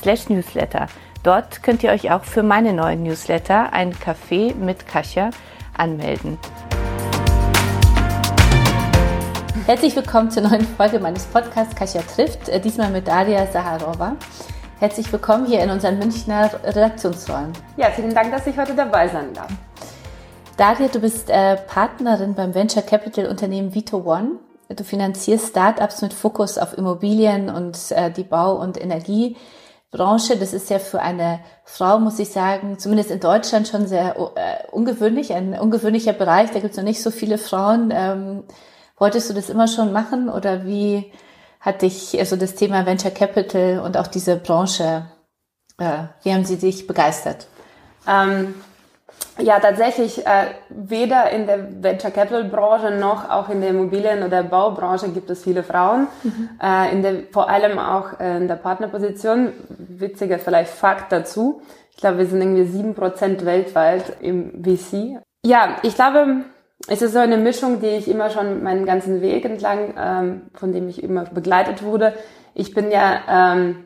slash newsletter. Dort könnt ihr euch auch für meine neuen Newsletter, ein Café mit Kasia, anmelden. Herzlich willkommen zur neuen Folge meines Podcasts Kasia trifft, äh, diesmal mit Daria Saharova. Herzlich willkommen hier in unseren Münchner Redaktionsräumen. Ja, vielen Dank, dass ich heute dabei sein darf. Daria, du bist äh, Partnerin beim Venture Capital Unternehmen Vito One. Du finanzierst Startups mit Fokus auf Immobilien und äh, die Bau- und Energie. Branche. Das ist ja für eine Frau, muss ich sagen, zumindest in Deutschland schon sehr äh, ungewöhnlich, ein ungewöhnlicher Bereich. Da gibt es noch nicht so viele Frauen. Ähm, wolltest du das immer schon machen oder wie hat dich also das Thema Venture Capital und auch diese Branche, äh, wie haben sie dich begeistert? Ähm, ja, tatsächlich, äh, weder in der Venture Capital Branche noch auch in der Immobilien- oder Baubranche gibt es viele Frauen. Mhm. Äh, in der, vor allem auch äh, in der Partnerposition. Witziger vielleicht Fakt dazu. Ich glaube, wir sind irgendwie sieben Prozent weltweit im VC. Ja, ich glaube, es ist so eine Mischung, die ich immer schon meinen ganzen Weg entlang, ähm, von dem ich immer begleitet wurde. Ich bin ja ähm,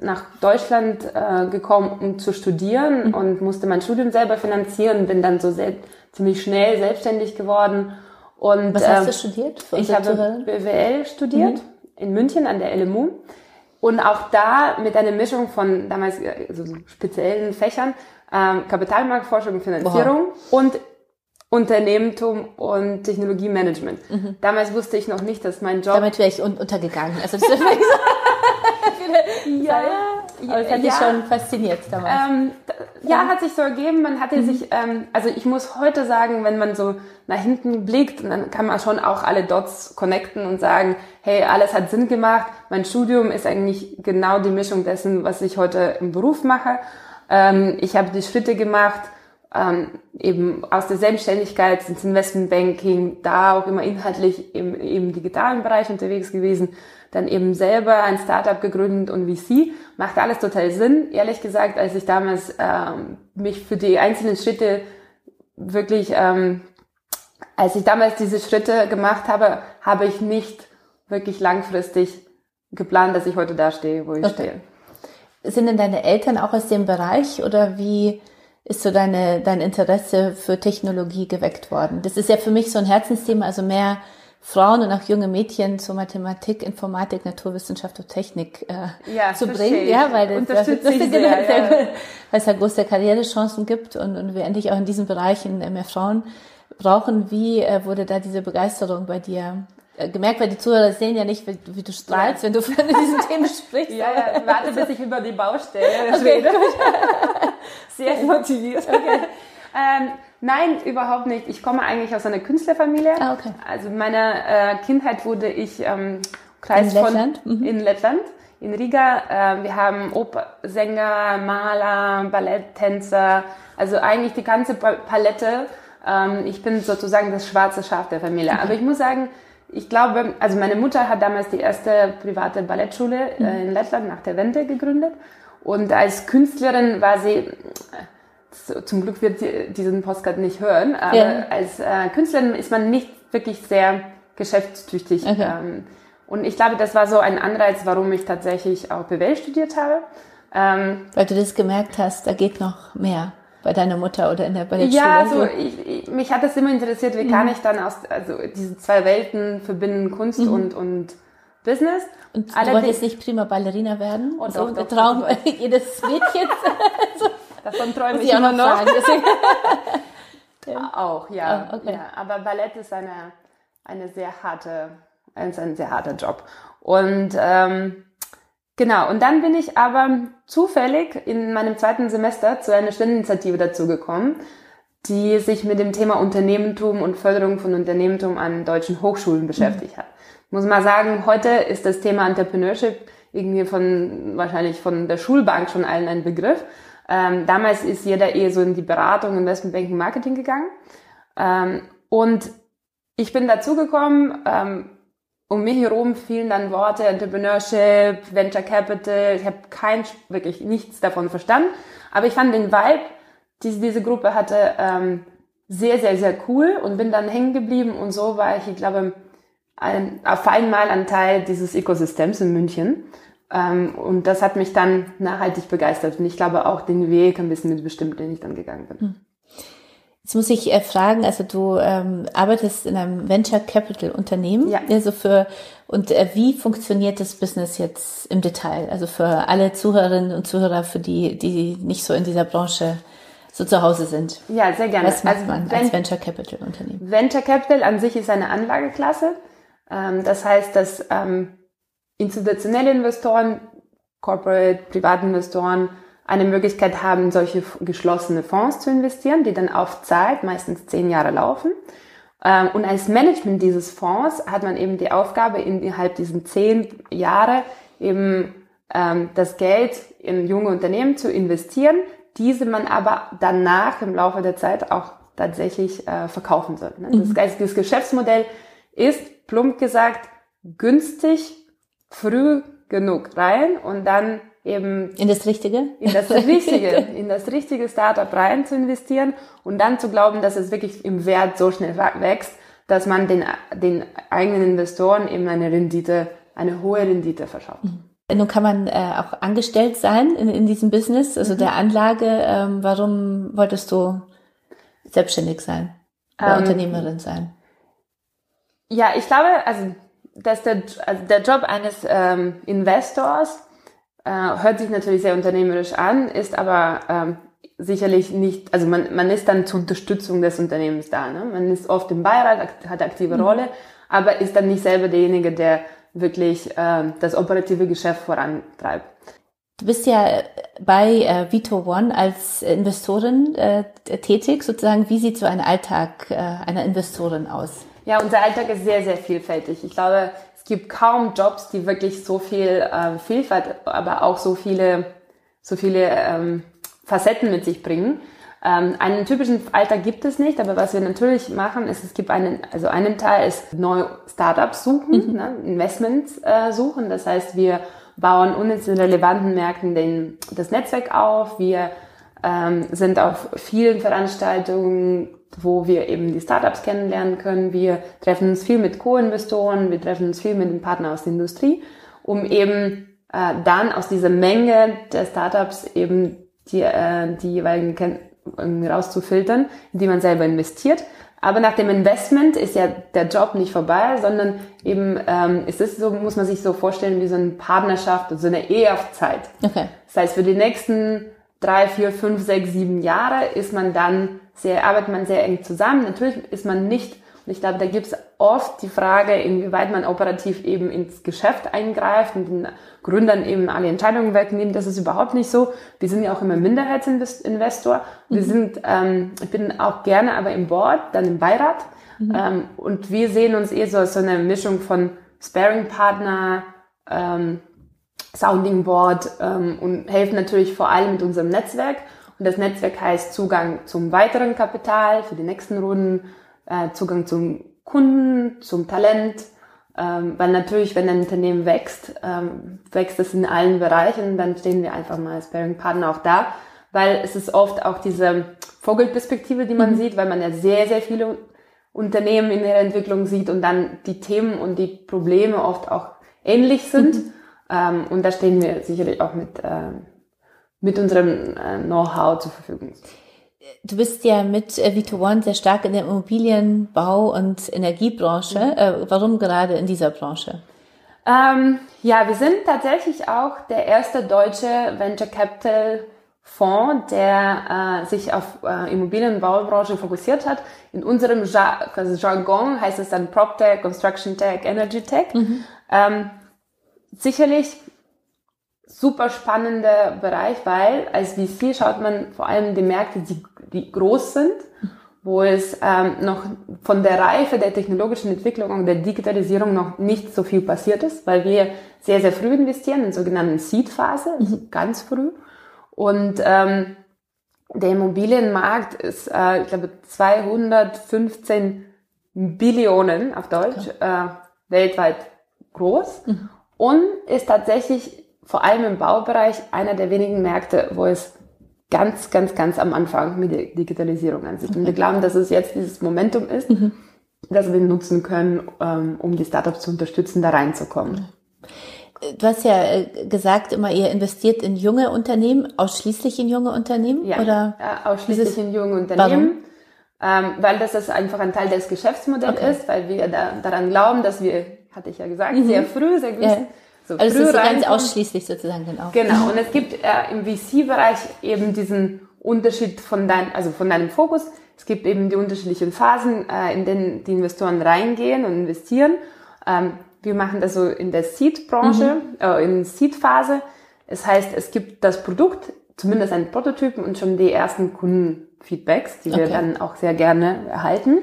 nach Deutschland äh, gekommen, um zu studieren mhm. und musste mein Studium selber finanzieren, bin dann so sehr, ziemlich schnell selbstständig geworden. Und, Was hast äh, du studiert? Ich habe BWL studiert mhm. in München an der LMU und auch da mit einer Mischung von damals also speziellen Fächern, ähm, Kapitalmarktforschung und Finanzierung Boah. und Unternehmertum und Technologiemanagement. Mhm. Damals wusste ich noch nicht, dass mein Job... Damit wäre ich un untergegangen. Also das ja, aber es hat ja, dich schon fasziniert damals. Ähm, ja, hat sich so ergeben. Man hatte mhm. sich, ähm, also ich muss heute sagen, wenn man so nach hinten blickt, dann kann man schon auch alle Dots connecten und sagen, hey, alles hat Sinn gemacht. Mein Studium ist eigentlich genau die Mischung dessen, was ich heute im Beruf mache. Ähm, ich habe die Schritte gemacht, ähm, eben aus der Selbstständigkeit ins Investmentbanking, da auch immer inhaltlich im, im digitalen Bereich unterwegs gewesen dann eben selber ein Startup gegründet und VC. Macht alles total Sinn. Ehrlich gesagt, als ich damals ähm, mich für die einzelnen Schritte wirklich, ähm, als ich damals diese Schritte gemacht habe, habe ich nicht wirklich langfristig geplant, dass ich heute da stehe, wo ich okay. stehe. Sind denn deine Eltern auch aus dem Bereich oder wie ist so deine, dein Interesse für Technologie geweckt worden? Das ist ja für mich so ein Herzensthema, also mehr Frauen und auch junge Mädchen zur Mathematik, Informatik, Naturwissenschaft und Technik äh, ja, zu bringen. Ja, weil das, das, das, das sehr, sehr, ja. weil es ja große Karrierechancen gibt und, und wir endlich auch in diesen Bereichen mehr Frauen brauchen. Wie äh, wurde da diese Begeisterung bei dir äh, gemerkt, weil die Zuhörer sehen ja nicht, wie, du strahlst, ja. wenn du von diesen Themen sprichst. Ja, ja, warte, bis ich über die Baustelle okay. Sehr motiviert. Okay. Ähm, Nein, überhaupt nicht. Ich komme eigentlich aus einer Künstlerfamilie. Ah, okay. Also meine äh, Kindheit wurde ich ähm, Kreis in Lettland? Mhm. in Lettland, in Riga. Äh, wir haben Opersänger, Maler, Balletttänzer, also eigentlich die ganze Palette. Ähm, ich bin sozusagen das schwarze Schaf der Familie. Okay. Aber ich muss sagen, ich glaube, also meine Mutter hat damals die erste private Ballettschule äh, mhm. in Lettland nach der Wende gegründet. Und als Künstlerin war sie zum Glück wird sie diesen Postcard nicht hören, aber ja. als äh, Künstlerin ist man nicht wirklich sehr geschäftstüchtig. Okay. Ähm, und ich glaube, das war so ein Anreiz, warum ich tatsächlich auch BWL studiert habe. Ähm, Weil du das gemerkt hast, da geht noch mehr bei deiner Mutter oder in der Ballettschule? Ja, also ich, ich, mich hat das immer interessiert, wie mhm. kann ich dann aus also diese zwei Welten verbinden, Kunst mhm. und, und Business. Und du wolltest nicht prima Ballerina werden? Und so der Traum jedes Mädchens. Davon träume ich immer noch. ja. Auch, ja. Oh, okay. ja. Aber Ballett ist eine, eine sehr harte, ist ein sehr harter Job. Und ähm, genau, und dann bin ich aber zufällig in meinem zweiten Semester zu einer Spendeninitiative dazugekommen, die sich mit dem Thema Unternehmertum und Förderung von Unternehmertum an deutschen Hochschulen beschäftigt mhm. hat. Muss mal sagen, heute ist das Thema Entrepreneurship irgendwie von, wahrscheinlich von der Schulbank schon allen ein Begriff. Ähm, damals ist jeder eher so in die Beratung, Investmentbanking, Marketing gegangen. Ähm, und ich bin dazugekommen, ähm, um mich herum fielen dann Worte Entrepreneurship, Venture Capital. Ich habe kein, wirklich nichts davon verstanden. Aber ich fand den Vibe, die diese Gruppe hatte, ähm, sehr, sehr, sehr cool und bin dann hängen geblieben. Und so war ich, ich glaube, ein, auf einmal ein Teil dieses Ökosystems in München. Ähm, und das hat mich dann nachhaltig begeistert. Und ich glaube auch den Weg ein bisschen mitbestimmt, den ich dann gegangen bin. Hm. Jetzt muss ich äh, fragen, also du ähm, arbeitest in einem Venture Capital Unternehmen. Ja. Also für und äh, wie funktioniert das Business jetzt im Detail? Also für alle Zuhörerinnen und Zuhörer, für die, die nicht so in dieser Branche so zu Hause sind. Ja, sehr gerne. Was macht also, man als Venture Capital Unternehmen? Venture Capital an sich ist eine Anlageklasse. Ähm, das heißt, dass ähm, institutionelle Investoren, Corporate, Privatinvestoren eine Möglichkeit haben, solche geschlossene Fonds zu investieren, die dann auf Zeit, meistens zehn Jahre laufen. Ähm, und als Management dieses Fonds hat man eben die Aufgabe, innerhalb diesen zehn Jahre eben ähm, das Geld in junge Unternehmen zu investieren, diese man aber danach im Laufe der Zeit auch tatsächlich äh, verkaufen soll. Ne? Das, mhm. das Geschäftsmodell ist, plump gesagt, günstig, früh genug rein und dann eben in das Richtige, in das Richtige, in das richtige Startup rein zu investieren und dann zu glauben, dass es wirklich im Wert so schnell wächst, dass man den, den eigenen Investoren eben eine Rendite, eine hohe Rendite verschafft. Mhm. Nun kann man äh, auch angestellt sein in, in diesem Business, also mhm. der Anlage. Ähm, warum wolltest du selbstständig sein oder ähm, Unternehmerin sein? Ja, ich glaube, also dass der, also der Job eines ähm, Investors äh, hört sich natürlich sehr unternehmerisch an, ist aber ähm, sicherlich nicht, also man, man ist dann zur Unterstützung des Unternehmens da. Ne? Man ist oft im Beirat, hat aktive mhm. Rolle, aber ist dann nicht selber derjenige, der wirklich äh, das operative Geschäft vorantreibt. Du bist ja bei äh, Vito One als Investorin äh, tätig, sozusagen. Wie sieht so ein Alltag äh, einer Investorin aus? Ja, unser Alltag ist sehr, sehr vielfältig. Ich glaube, gibt kaum Jobs, die wirklich so viel äh, Vielfalt, aber auch so viele, so viele ähm, Facetten mit sich bringen. Ähm, einen typischen Alltag gibt es nicht, aber was wir natürlich machen, ist, es gibt einen, also einen Teil ist neue Startups suchen, mhm. ne, Investments äh, suchen. Das heißt, wir bauen uns in relevanten Märkten den, das Netzwerk auf. Wir ähm, sind auf vielen Veranstaltungen wo wir eben die Startups kennenlernen können. Wir treffen uns viel mit Co-Investoren, wir treffen uns viel mit den Partnern aus der Industrie, um eben äh, dann aus dieser Menge der Startups eben die, äh, die jeweiligen rauszufiltern, in die man selber investiert. Aber nach dem Investment ist ja der Job nicht vorbei, sondern eben ähm, ist es so, muss man sich so vorstellen wie so eine Partnerschaft, so eine Ehe auf Zeit. Okay. Das heißt, für die nächsten drei, vier, fünf, sechs, sieben Jahre ist man dann sehr, arbeitet man sehr eng zusammen. Natürlich ist man nicht, und ich glaube, da gibt es oft die Frage, inwieweit man operativ eben ins Geschäft eingreift und den Gründern eben alle Entscheidungen wegnimmt. Das ist überhaupt nicht so. Wir sind ja auch immer Minderheitsinvestor. Wir mhm. sind, ähm, ich bin auch gerne aber im Board, dann im Beirat. Mhm. Ähm, und wir sehen uns eher so als so eine Mischung von Sparing-Partner, ähm, Sounding Board ähm, und helfen natürlich vor allem mit unserem Netzwerk und das Netzwerk heißt Zugang zum weiteren Kapital für die nächsten Runden, äh, Zugang zum Kunden, zum Talent, ähm, weil natürlich, wenn ein Unternehmen wächst, ähm, wächst es in allen Bereichen, dann stehen wir einfach mal als Bearing Partner auch da, weil es ist oft auch diese Vogelperspektive, die man mhm. sieht, weil man ja sehr, sehr viele Unternehmen in ihrer Entwicklung sieht und dann die Themen und die Probleme oft auch ähnlich sind. Mhm. Ähm, und da stehen wir sicherlich auch mit, äh, mit unserem äh, Know-how zur Verfügung. Du bist ja mit äh, Vito One sehr stark in der Immobilienbau- und Energiebranche. Mhm. Äh, warum gerade in dieser Branche? Ähm, ja, wir sind tatsächlich auch der erste deutsche Venture Capital Fonds, der äh, sich auf äh, Immobilienbaubranche fokussiert hat. In unserem ja also Jargon heißt es dann PropTech, Construction Tech, Energy Tech. Mhm. Ähm, sicherlich super spannender Bereich, weil als VC schaut man vor allem die Märkte, die, die groß sind wo es ähm, noch von der Reife der technologischen Entwicklung und der Digitalisierung noch nicht so viel passiert ist, weil wir sehr, sehr früh investieren, in sogenannten Seed-Phase, also mhm. ganz früh. Und ähm, der Immobilienmarkt ist, äh, ich glaube, 215 Billionen auf Deutsch äh, weltweit groß mhm. und ist tatsächlich vor allem im Baubereich einer der wenigen Märkte, wo es ganz, ganz, ganz am Anfang mit der Digitalisierung ansieht. Okay. Und wir glauben, dass es jetzt dieses Momentum ist, mhm. das wir nutzen können, ähm, um die Startups zu unterstützen, da reinzukommen. Du hast ja äh, gesagt, immer ihr investiert in junge Unternehmen, ausschließlich in junge Unternehmen? Ja, oder? Ja, ausschließlich in junge Unternehmen. Ähm, weil das ist einfach ein Teil des Geschäftsmodells okay. ist, weil wir da, daran glauben, dass wir, hatte ich ja gesagt, mhm. sehr früh, sehr gut, ja. So also es ist so ganz ausschließlich sozusagen dann auch. Genau. Und es gibt äh, im VC-Bereich eben diesen Unterschied von deinem, also von deinem Fokus. Es gibt eben die unterschiedlichen Phasen, äh, in denen die Investoren reingehen und investieren. Ähm, wir machen das so in der Seed-Branche, mhm. äh, in Seed-Phase. Es heißt, es gibt das Produkt, zumindest einen Prototypen und schon die ersten Kundenfeedbacks, die wir okay. dann auch sehr gerne erhalten.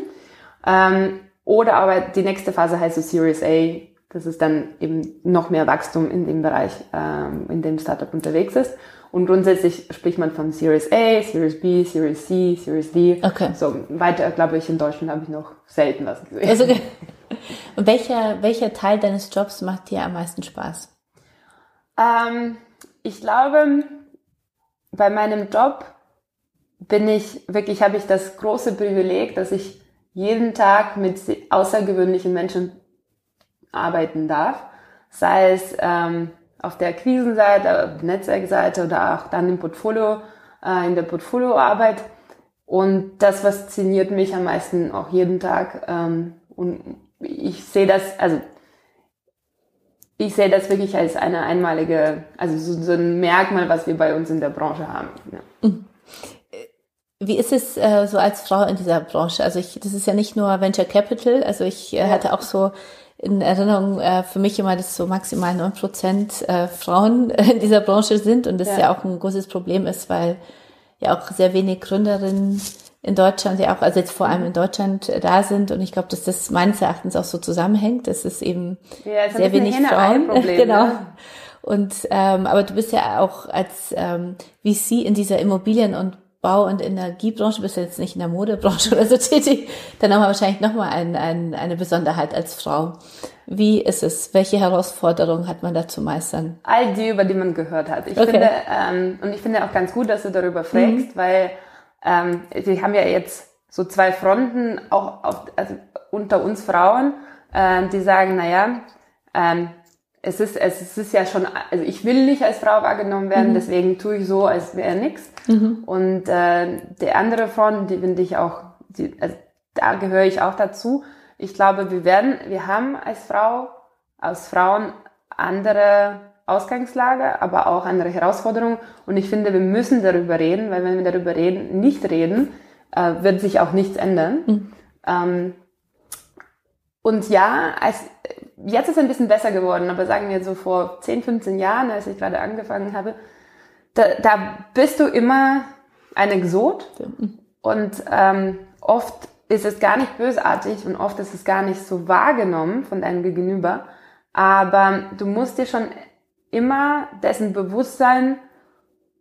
Ähm, oder aber die nächste Phase heißt so Series A, dass es dann eben noch mehr Wachstum in dem Bereich, ähm, in dem Startup unterwegs ist. Und grundsätzlich spricht man von Series A, Series B, Series C, Series D. Okay. So weiter, glaube ich, in Deutschland habe ich noch selten was gesehen. Also, welcher, welcher Teil deines Jobs macht dir am meisten Spaß? Ähm, ich glaube, bei meinem Job bin ich wirklich, habe ich das große Privileg, dass ich jeden Tag mit außergewöhnlichen Menschen arbeiten darf, sei es ähm, auf der Krisenseite, Netzwerkseite oder auch dann im Portfolio, äh, in der Portfolioarbeit. Und das fasziniert mich am meisten auch jeden Tag. Ähm, und ich sehe das, also ich sehe das wirklich als eine einmalige, also so, so ein Merkmal, was wir bei uns in der Branche haben. Ja. Mhm. Wie ist es äh, so als Frau in dieser Branche? Also ich, das ist ja nicht nur Venture Capital, also ich äh, hatte auch so in Erinnerung äh, für mich immer, dass so maximal neun Prozent äh, Frauen in dieser Branche sind und das ja. ja auch ein großes Problem ist, weil ja auch sehr wenig Gründerinnen in Deutschland ja auch, also jetzt vor allem in Deutschland äh, da sind und ich glaube, dass das meines Erachtens auch so zusammenhängt, dass es eben ja, sehr wenig Frauen, genau. Ne? Und ähm, aber du bist ja auch als ähm, VC in dieser Immobilien- und Bau- und Energiebranche, bist du jetzt nicht in der Modebranche oder so tätig, dann haben wir wahrscheinlich nochmal ein, ein, eine Besonderheit als Frau. Wie ist es? Welche Herausforderungen hat man da zu meistern? All die, über die man gehört hat. Ich okay. finde, ähm, und ich finde auch ganz gut, dass du darüber fragst, mhm. weil ähm, wir haben ja jetzt so zwei Fronten, auch auf, also unter uns Frauen, äh, die sagen, naja, ähm, es ist, es ist ja schon, also ich will nicht als Frau wahrgenommen werden, mhm. deswegen tue ich so, als wäre nichts. Mhm. Und äh, der andere Front, die finde ich auch, die, also da gehöre ich auch dazu. Ich glaube, wir werden, wir haben als Frau, als Frauen andere Ausgangslage, aber auch andere Herausforderungen. Und ich finde, wir müssen darüber reden, weil wenn wir darüber reden, nicht reden, äh, wird sich auch nichts ändern. Mhm. Ähm, und ja, als, jetzt ist es ein bisschen besser geworden, aber sagen wir so vor 10, 15 Jahren, als ich gerade angefangen habe, da, da bist du immer ein Exot und ähm, oft ist es gar nicht bösartig und oft ist es gar nicht so wahrgenommen von deinem Gegenüber, aber du musst dir schon immer dessen bewusst sein,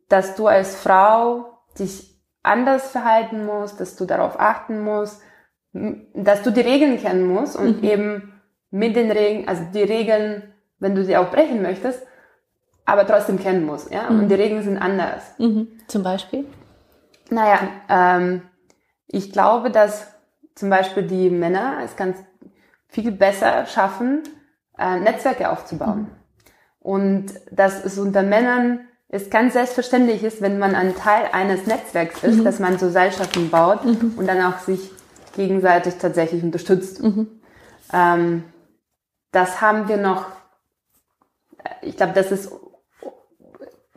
dass du als Frau dich anders verhalten musst, dass du darauf achten musst, dass du die Regeln kennen musst und mhm. eben mit den Regeln, also die Regeln, wenn du sie auch brechen möchtest, aber trotzdem kennen musst, ja. Mhm. Und die Regeln sind anders. Mhm. Zum Beispiel? Naja, ähm, ich glaube, dass zum Beispiel die Männer es ganz viel besser schaffen, äh, Netzwerke aufzubauen. Mhm. Und dass es unter Männern es ganz selbstverständlich ist, wenn man ein Teil eines Netzwerks ist, mhm. dass man so Seilschaften baut mhm. und dann auch sich gegenseitig tatsächlich unterstützt. Mhm. Ähm, das haben wir noch, ich glaube, das ist,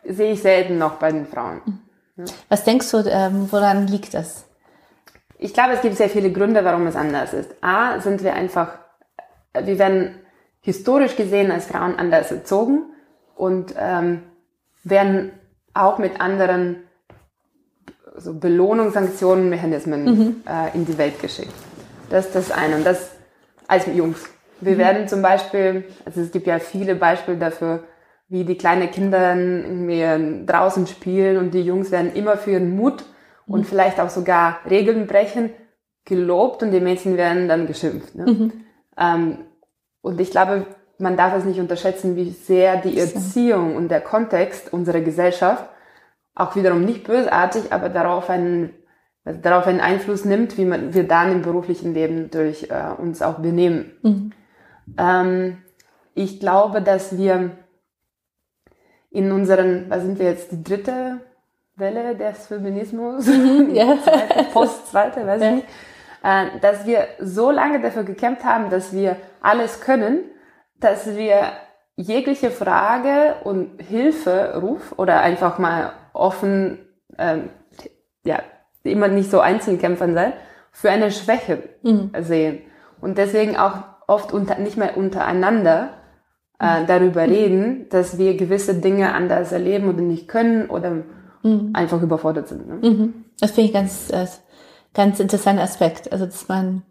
sehe ich selten noch bei den Frauen. Ja. Was denkst du, ähm, woran liegt das? Ich glaube, es gibt sehr viele Gründe, warum es anders ist. A, sind wir einfach, wir werden historisch gesehen als Frauen anders erzogen und ähm, werden auch mit anderen so Belohnungssanktionenmechanismen mhm. äh, in die Welt geschickt. Das ist das eine. Und das als Jungs. Wir mhm. werden zum Beispiel, also es gibt ja viele Beispiele dafür, wie die kleinen Kinder irgendwie draußen spielen und die Jungs werden immer für ihren Mut mhm. und vielleicht auch sogar Regeln brechen gelobt und die Mädchen werden dann geschimpft. Ne? Mhm. Ähm, und ich glaube, man darf es nicht unterschätzen, wie sehr die Erziehung und der Kontext unserer Gesellschaft auch wiederum nicht bösartig, aber darauf einen, also darauf einen Einfluss nimmt, wie man, wir dann im beruflichen Leben durch äh, uns auch benehmen. Mhm. Ähm, ich glaube, dass wir in unseren, was sind wir jetzt, die dritte Welle des Feminismus, mhm, ja. zweite, Post-zweite, weiß ich nicht, äh, dass wir so lange dafür gekämpft haben, dass wir alles können, dass wir jegliche Frage und Hilferuf oder einfach mal offen, ähm, ja, immer nicht so Einzelkämpfern sein, für eine Schwäche mhm. sehen. Und deswegen auch oft unter, nicht mehr untereinander äh, mhm. darüber mhm. reden, dass wir gewisse Dinge anders erleben oder nicht können oder mhm. einfach überfordert sind. Ne? Mhm. Das finde ich ganz, ganz interessanter Aspekt. Also, dass man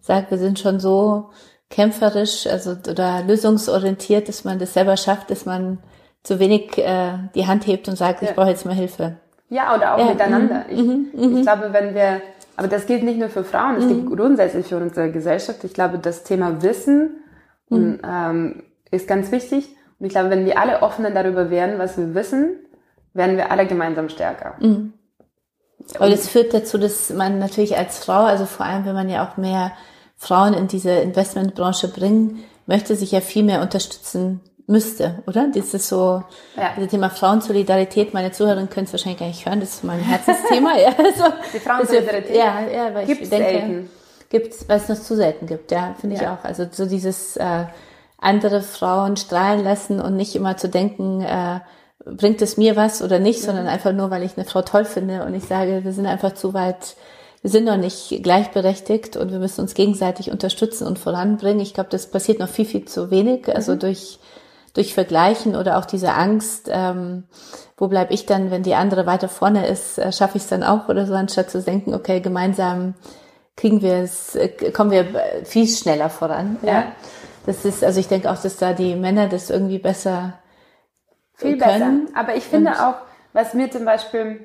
sagt, wir sind schon so kämpferisch, also oder lösungsorientiert, dass man das selber schafft, dass man zu wenig äh, die Hand hebt und sagt, ja. ich brauche jetzt mal Hilfe. Ja, oder auch ja. miteinander. Mhm. Ich, mhm. ich mhm. glaube, wenn wir, aber das gilt nicht nur für Frauen, das mhm. gilt grundsätzlich für unsere Gesellschaft. Ich glaube, das Thema Wissen mhm. ähm, ist ganz wichtig. Und ich glaube, wenn wir alle offener darüber wären, was wir wissen, werden wir alle gemeinsam stärker. Mhm. Aber das führt dazu, dass man natürlich als Frau, also vor allem, wenn man ja auch mehr Frauen in diese Investmentbranche bringen, möchte sich ja viel mehr unterstützen müsste, oder? Das ist so, ja. das Thema Frauensolidarität, meine Zuhörerinnen können es wahrscheinlich gar nicht hören, das ist mein Herzensthema. ja, also, Die Frauensolidarität? Ja, ja, weil gibt's ich denke, selten. gibt's, weil es noch zu selten gibt, ja, finde ja. ich auch. Also so dieses äh, andere Frauen strahlen lassen und nicht immer zu denken, äh, bringt es mir was oder nicht, mhm. sondern einfach nur, weil ich eine Frau toll finde und ich sage, wir sind einfach zu weit wir sind noch nicht gleichberechtigt und wir müssen uns gegenseitig unterstützen und voranbringen. Ich glaube, das passiert noch viel, viel zu wenig. Also mhm. durch, durch Vergleichen oder auch diese Angst, ähm, wo bleib ich dann, wenn die andere weiter vorne ist, äh, schaffe ich es dann auch oder so, anstatt zu denken, okay, gemeinsam kriegen wir es, äh, kommen wir viel schneller voran. Ja. ja. Das ist, also ich denke auch, dass da die Männer das irgendwie besser viel können. besser. Aber ich finde und auch, was mir zum Beispiel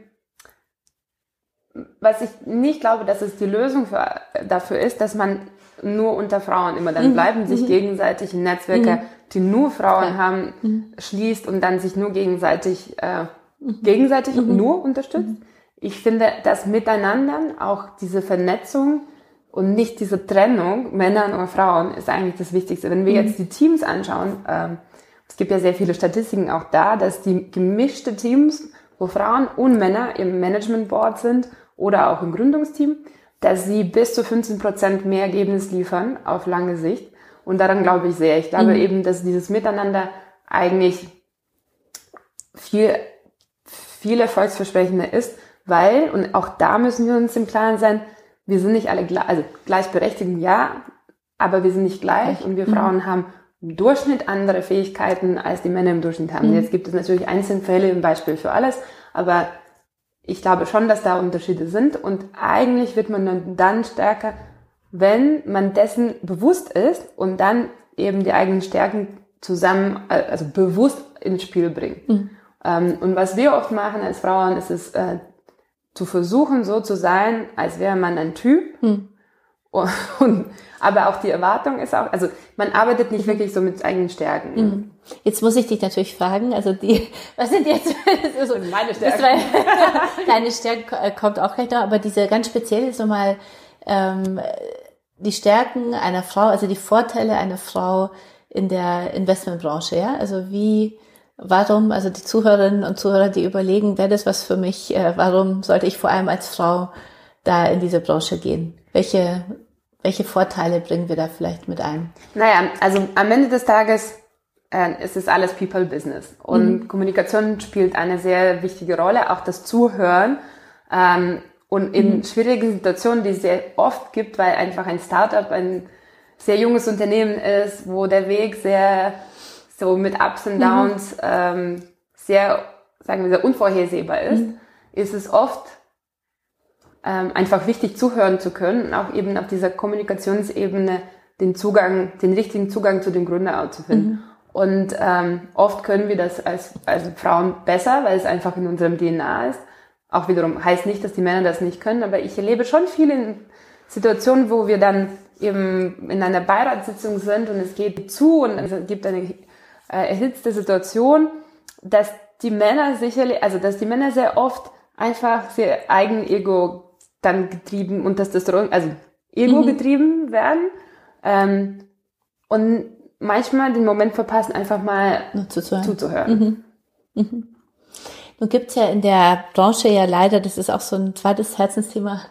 was ich nicht glaube, dass es die Lösung für, dafür ist, dass man nur unter Frauen immer dann mhm. bleiben, sich mhm. gegenseitig in Netzwerke, mhm. Die nur Frauen haben, mhm. schließt und dann sich nur gegenseitig, äh, mhm. gegenseitig mhm. nur unterstützt. Ich finde, das Miteinander, auch diese Vernetzung und nicht diese Trennung Männer und Frauen ist eigentlich das Wichtigste. Wenn wir jetzt die Teams anschauen, ähm, es gibt ja sehr viele Statistiken auch da, dass die gemischte Teams, wo Frauen und Männer im Management Board sind oder auch im Gründungsteam, dass sie bis zu 15 Prozent mehr Ergebnis liefern auf lange Sicht. Und daran glaube ich sehr. Ich glaube mhm. eben, dass dieses Miteinander eigentlich viel, viel erfolgsversprechender ist, weil, und auch da müssen wir uns im Klaren sein, wir sind nicht alle gleich, also gleichberechtigt, ja, aber wir sind nicht gleich und wir mhm. Frauen haben im Durchschnitt andere Fähigkeiten, als die Männer im Durchschnitt haben. Mhm. Jetzt gibt es natürlich Einzelfälle, ein Beispiel für alles, aber ich glaube schon, dass da Unterschiede sind und eigentlich wird man dann stärker, wenn man dessen bewusst ist und dann eben die eigenen Stärken zusammen, äh, also bewusst ins Spiel bringt. Mhm. Ähm, und was wir oft machen als Frauen, ist es äh, zu versuchen, so zu sein, als wäre man ein Typ. Mhm. Und, und, aber auch die Erwartung ist auch, also man arbeitet nicht mhm. wirklich so mit eigenen Stärken. Mhm. Jetzt muss ich dich natürlich fragen, also die, was sind jetzt so, meine Stärken? deine Stärken äh, kommt auch gleich noch, aber diese ganz speziell ist nochmal ähm, die Stärken einer Frau, also die Vorteile einer Frau in der Investmentbranche, ja? Also wie, warum, also die Zuhörerinnen und Zuhörer, die überlegen, wäre das was für mich, äh, warum sollte ich vor allem als Frau da in diese Branche gehen? Welche, welche Vorteile bringen wir da vielleicht mit ein? Naja, also am Ende des Tages äh, es ist alles People Business. Und mhm. Kommunikation spielt eine sehr wichtige Rolle, auch das Zuhören. Ähm, und in mhm. schwierigen Situationen, die es sehr oft gibt, weil einfach ein Startup ein sehr junges Unternehmen ist, wo der Weg sehr so mit Ups und mhm. Downs mhm. ähm, sehr, sagen wir, sehr unvorhersehbar ist, mhm. ist es oft ähm, einfach wichtig zuhören zu können und auch eben auf dieser Kommunikationsebene den Zugang, den richtigen Zugang zu dem Gründer zu finden. Mhm. Und ähm, oft können wir das als, als Frauen besser, weil es einfach in unserem DNA ist. Auch wiederum heißt nicht, dass die Männer das nicht können, aber ich erlebe schon viele Situationen, wo wir dann eben in einer Beiratssitzung sind und es geht zu und es gibt eine äh, erhitzte Situation, dass die Männer sicherlich, also dass die Männer sehr oft einfach sehr Eigenego dann getrieben und dass das also Ego mhm. getrieben werden ähm, und manchmal den Moment verpassen, einfach mal zuzuhören. zuzuhören. Mhm. Mhm. Nun gibt's ja in der Branche ja leider, das ist auch so ein zweites Herzensthema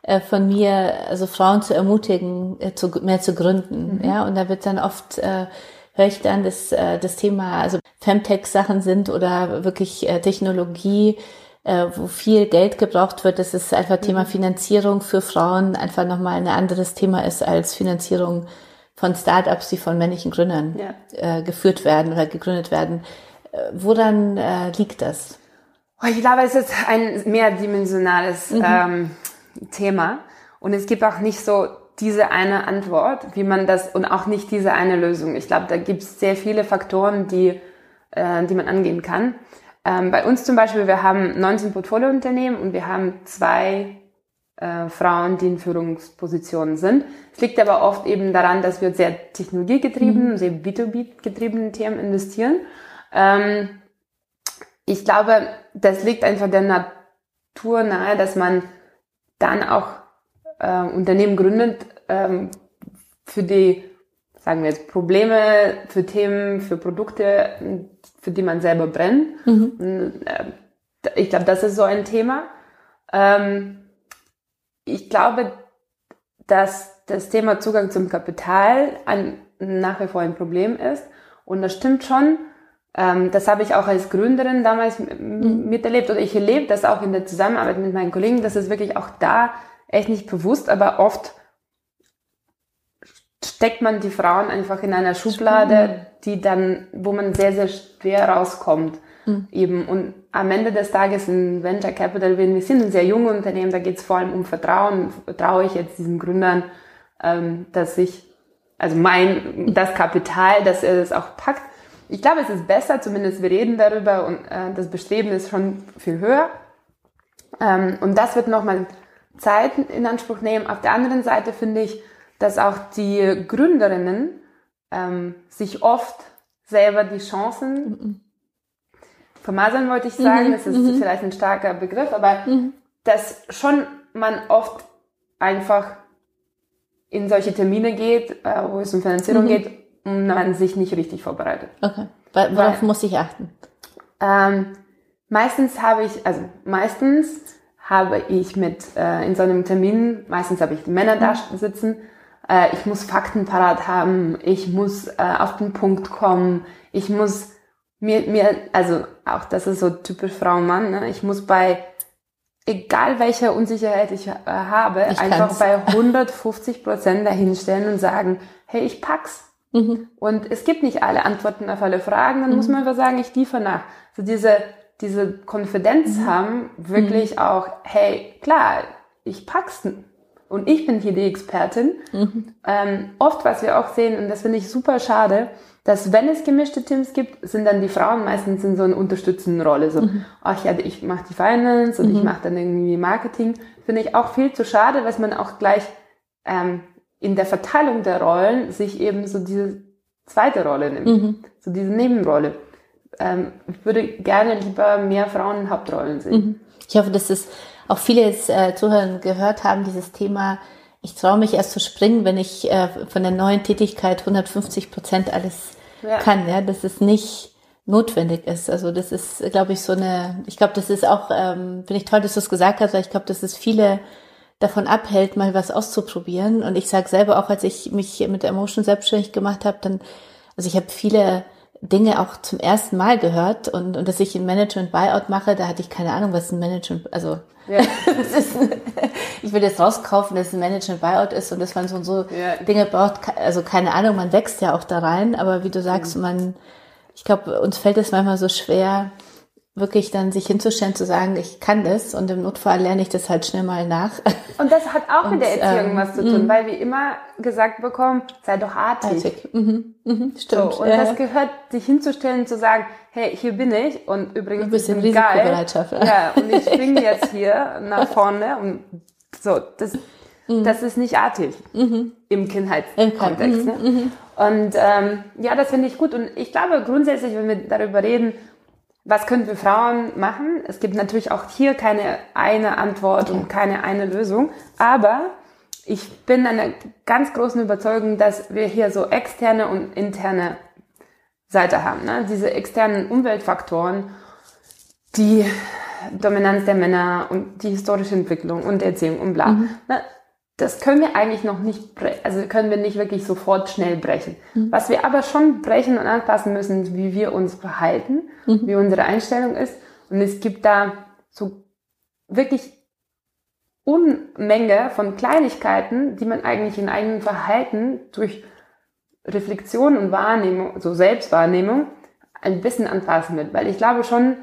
äh, von mir, also Frauen zu ermutigen, äh, zu, mehr zu gründen. Mhm. Ja, und da wird dann oft äh, höre ich dann, dass äh, das Thema, also Femtech-Sachen sind oder wirklich äh, Technologie, äh, wo viel Geld gebraucht wird, dass es einfach Thema mhm. Finanzierung für Frauen einfach nochmal ein anderes Thema ist als Finanzierung von Startups, die von männlichen Gründern ja. äh, geführt werden oder gegründet werden. Äh, woran äh, liegt das? Oh, ich glaube, es ist ein mehrdimensionales mhm. ähm, Thema und es gibt auch nicht so diese eine Antwort, wie man das und auch nicht diese eine Lösung. Ich glaube, da gibt es sehr viele Faktoren, die, äh, die man angehen kann. Ähm, bei uns zum Beispiel, wir haben 19 Portfoliounternehmen und wir haben zwei äh, Frauen, die in Führungspositionen sind. Es liegt aber oft eben daran, dass wir sehr technologiegetrieben, mhm. sehr B2B-getriebenen Themen investieren. Ähm, ich glaube, das liegt einfach der Natur nahe, dass man dann auch äh, Unternehmen gründet ähm, für die, sagen wir jetzt, Probleme, für Themen, für Produkte, für die man selber brennt. Mhm. Und, äh, ich glaube, das ist so ein Thema. Ähm, ich glaube, dass das Thema Zugang zum Kapital ein, nach wie vor ein Problem ist. Und das stimmt schon. Ähm, das habe ich auch als Gründerin damals mhm. miterlebt oder ich erlebe das auch in der Zusammenarbeit mit meinen Kollegen, dass es wirklich auch da echt nicht bewusst, aber oft steckt man die Frauen einfach in einer Schublade, die dann, wo man sehr, sehr schwer rauskommt. Mhm. Eben. Und am Ende des Tages in Venture Capital, wir sind ein sehr junges Unternehmen, da geht es vor allem um Vertrauen. Vertraue ich jetzt diesen Gründern, ähm, dass ich, also mein, das Kapital, dass er das auch packt. Ich glaube, es ist besser, zumindest wir reden darüber und äh, das Bestreben ist schon viel höher. Ähm, und das wird nochmal Zeit in Anspruch nehmen. Auf der anderen Seite finde ich, dass auch die Gründerinnen ähm, sich oft selber die Chancen mhm. vermasseln, wollte ich sagen. Mhm. Das ist mhm. vielleicht ein starker Begriff, aber mhm. dass schon man oft einfach in solche Termine geht, äh, wo es um Finanzierung mhm. geht, man sich nicht richtig vorbereitet. Okay. Worauf Weil, muss ich achten? Ähm, meistens habe ich, also meistens habe ich mit äh, in so einem Termin, meistens habe ich die Männer da sitzen, äh, ich muss Fakten parat haben, ich muss äh, auf den Punkt kommen, ich muss mir, mir, also auch das ist so typisch Frau-Mann, ne? ich muss bei egal welcher Unsicherheit ich äh, habe, ich einfach kann's. bei 150 Prozent dahinstellen und sagen, hey, ich pack's. Mhm. Und es gibt nicht alle Antworten auf alle Fragen, dann mhm. muss man einfach sagen, ich liefere nach. So diese diese Konfidenz mhm. haben, wirklich mhm. auch, hey, klar, ich pack's und ich bin hier die Expertin. Mhm. Ähm, oft, was wir auch sehen, und das finde ich super schade, dass wenn es gemischte Teams gibt, sind dann die Frauen meistens in so einer unterstützenden Rolle. So, mhm. ach ja, ich mache die Finance und ich mhm. mache dann irgendwie Marketing. Finde ich auch viel zu schade, was man auch gleich ähm, in der Verteilung der Rollen sich eben so diese zweite Rolle nimmt, mhm. so diese Nebenrolle ähm, ich würde gerne lieber mehr Frauen in Hauptrollen sehen. Mhm. Ich hoffe, dass es auch viele jetzt äh, Zuhörer gehört haben, dieses Thema, ich traue mich erst zu springen, wenn ich äh, von der neuen Tätigkeit 150 Prozent alles ja. kann, ja, dass es nicht notwendig ist. Also das ist, glaube ich, so eine, ich glaube, das ist auch, ähm, finde ich toll, dass du es gesagt hast, weil ich glaube, dass es viele davon abhält, mal was auszuprobieren. Und ich sage selber auch, als ich mich mit der Emotion selbstständig gemacht habe, dann, also ich habe viele Dinge auch zum ersten Mal gehört und, und dass ich ein Management Buyout mache, da hatte ich keine Ahnung, was ein Management, also ja. ist, ich will jetzt rauskaufen, dass es ein Management Buyout ist und dass man so und so ja. Dinge braucht, also keine Ahnung, man wächst ja auch da rein, aber wie du sagst, mhm. man, ich glaube, uns fällt es manchmal so schwer, wirklich dann sich hinzustellen, zu sagen, ich kann das und im Notfall lerne ich das halt schnell mal nach. Und das hat auch und, mit der Erziehung ähm, was zu tun, mhm. weil wir immer gesagt bekommen, sei doch artig. artig. Mhm. Mhm. Stimmt. So, und ja. das gehört, sich hinzustellen, zu sagen, hey, hier bin ich und übrigens ein bisschen Risikobereitschaft. Geil. Ja, und ich springe jetzt hier nach vorne und so, das, mhm. das ist nicht artig mhm. im Kindheitskontext. Ne? Mhm. Und ähm, ja, das finde ich gut. Und ich glaube grundsätzlich, wenn wir darüber reden, was können wir Frauen machen? Es gibt natürlich auch hier keine eine Antwort und keine eine Lösung. Aber ich bin einer ganz großen Überzeugung, dass wir hier so externe und interne Seite haben. Ne? Diese externen Umweltfaktoren, die Dominanz der Männer und die historische Entwicklung und Erziehung und bla. Mhm. Ne? Das können wir eigentlich noch nicht, also können wir nicht wirklich sofort schnell brechen. Mhm. Was wir aber schon brechen und anpassen müssen, ist, wie wir uns verhalten, mhm. wie unsere Einstellung ist. Und es gibt da so wirklich Unmenge von Kleinigkeiten, die man eigentlich in eigenen Verhalten durch Reflexion und Wahrnehmung, so Selbstwahrnehmung, ein bisschen anpassen wird. Weil ich glaube schon,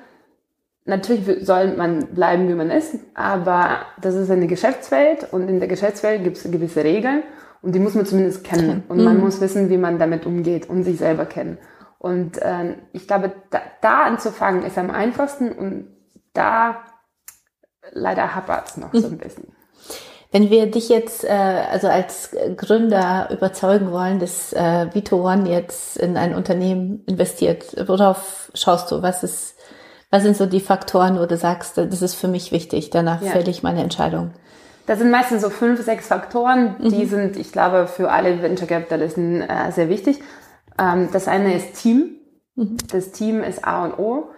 Natürlich soll man bleiben, wie man ist, aber das ist eine Geschäftswelt und in der Geschäftswelt gibt es gewisse Regeln und die muss man zumindest kennen und man mhm. muss wissen, wie man damit umgeht und sich selber kennen. Und äh, ich glaube, da, da anzufangen ist am einfachsten und da leider hapert es noch so ein mhm. bisschen. Wenn wir dich jetzt äh, also als Gründer überzeugen wollen, dass äh, Vito One jetzt in ein Unternehmen investiert, worauf schaust du? Was ist was sind so die Faktoren, wo du sagst, das ist für mich wichtig, danach ja. fälle ich meine Entscheidung? Das sind meistens so fünf, sechs Faktoren, die mhm. sind, ich glaube, für alle Venture Capitalisten äh, sehr wichtig. Ähm, das eine ist Team. Mhm. Das Team ist A und O.